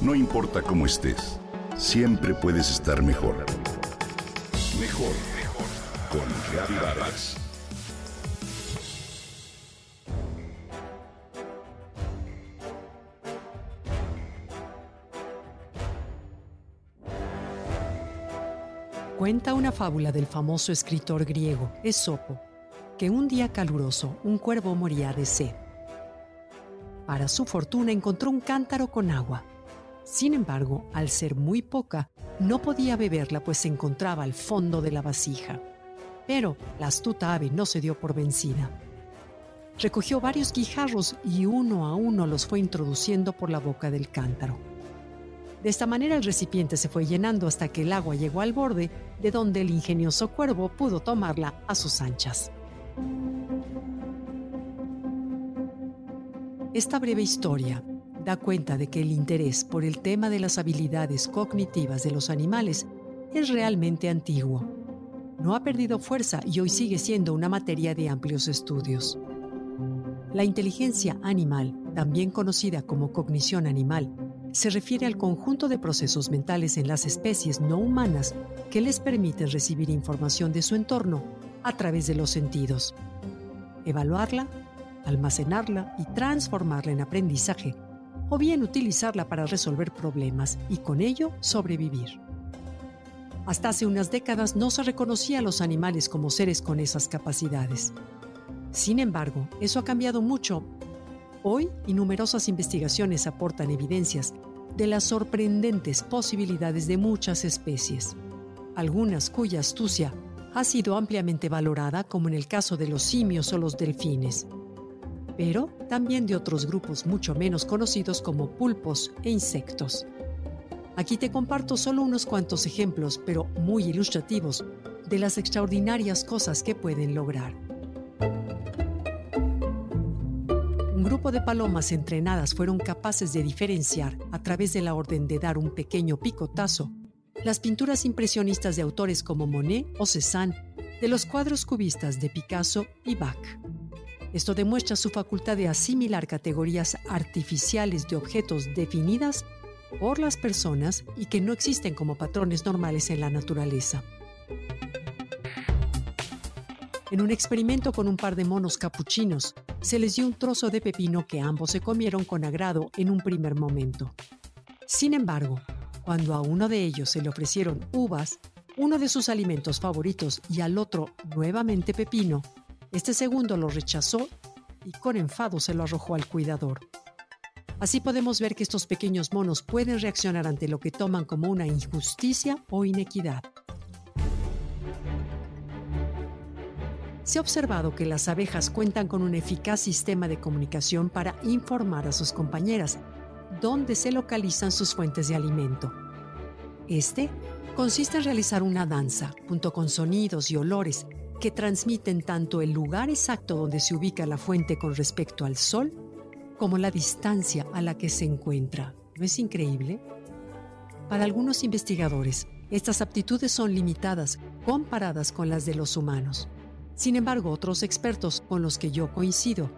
No importa cómo estés, siempre puedes estar mejor. Mejor, mejor. Con Vargas. Cuenta una fábula del famoso escritor griego Esopo, que un día caluroso un cuervo moría de sed. Para su fortuna encontró un cántaro con agua. Sin embargo, al ser muy poca, no podía beberla pues se encontraba al fondo de la vasija. Pero la astuta ave no se dio por vencida. Recogió varios guijarros y uno a uno los fue introduciendo por la boca del cántaro. De esta manera el recipiente se fue llenando hasta que el agua llegó al borde, de donde el ingenioso cuervo pudo tomarla a sus anchas. Esta breve historia da cuenta de que el interés por el tema de las habilidades cognitivas de los animales es realmente antiguo. No ha perdido fuerza y hoy sigue siendo una materia de amplios estudios. La inteligencia animal, también conocida como cognición animal, se refiere al conjunto de procesos mentales en las especies no humanas que les permiten recibir información de su entorno a través de los sentidos, evaluarla, almacenarla y transformarla en aprendizaje, o bien utilizarla para resolver problemas y con ello sobrevivir. Hasta hace unas décadas no se reconocía a los animales como seres con esas capacidades. Sin embargo, eso ha cambiado mucho Hoy, y numerosas investigaciones aportan evidencias de las sorprendentes posibilidades de muchas especies, algunas cuya astucia ha sido ampliamente valorada, como en el caso de los simios o los delfines, pero también de otros grupos mucho menos conocidos como pulpos e insectos. Aquí te comparto solo unos cuantos ejemplos, pero muy ilustrativos, de las extraordinarias cosas que pueden lograr. un grupo de palomas entrenadas fueron capaces de diferenciar, a través de la orden de dar un pequeño picotazo, las pinturas impresionistas de autores como Monet o Cézanne, de los cuadros cubistas de Picasso y Bach. Esto demuestra su facultad de asimilar categorías artificiales de objetos definidas por las personas y que no existen como patrones normales en la naturaleza. En un experimento con un par de monos capuchinos, se les dio un trozo de pepino que ambos se comieron con agrado en un primer momento. Sin embargo, cuando a uno de ellos se le ofrecieron uvas, uno de sus alimentos favoritos, y al otro nuevamente pepino, este segundo lo rechazó y con enfado se lo arrojó al cuidador. Así podemos ver que estos pequeños monos pueden reaccionar ante lo que toman como una injusticia o inequidad. se ha observado que las abejas cuentan con un eficaz sistema de comunicación para informar a sus compañeras dónde se localizan sus fuentes de alimento. Este consiste en realizar una danza, junto con sonidos y olores que transmiten tanto el lugar exacto donde se ubica la fuente con respecto al sol, como la distancia a la que se encuentra. ¿No es increíble? Para algunos investigadores, estas aptitudes son limitadas comparadas con las de los humanos. Sin embargo, otros expertos con los que yo coincido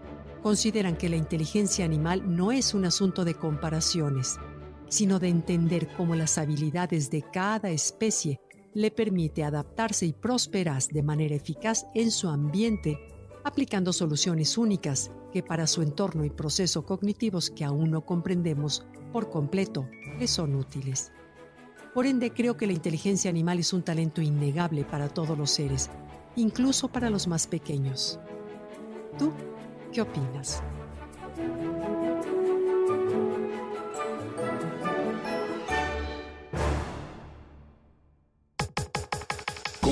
consideran que la inteligencia animal no es un asunto de comparaciones, sino de entender cómo las habilidades de cada especie le permite adaptarse y prosperar de manera eficaz en su ambiente, aplicando soluciones únicas que para su entorno y proceso cognitivos que aún no comprendemos por completo le son útiles. Por ende, creo que la inteligencia animal es un talento innegable para todos los seres incluso para los más pequeños. ¿Tú qué opinas?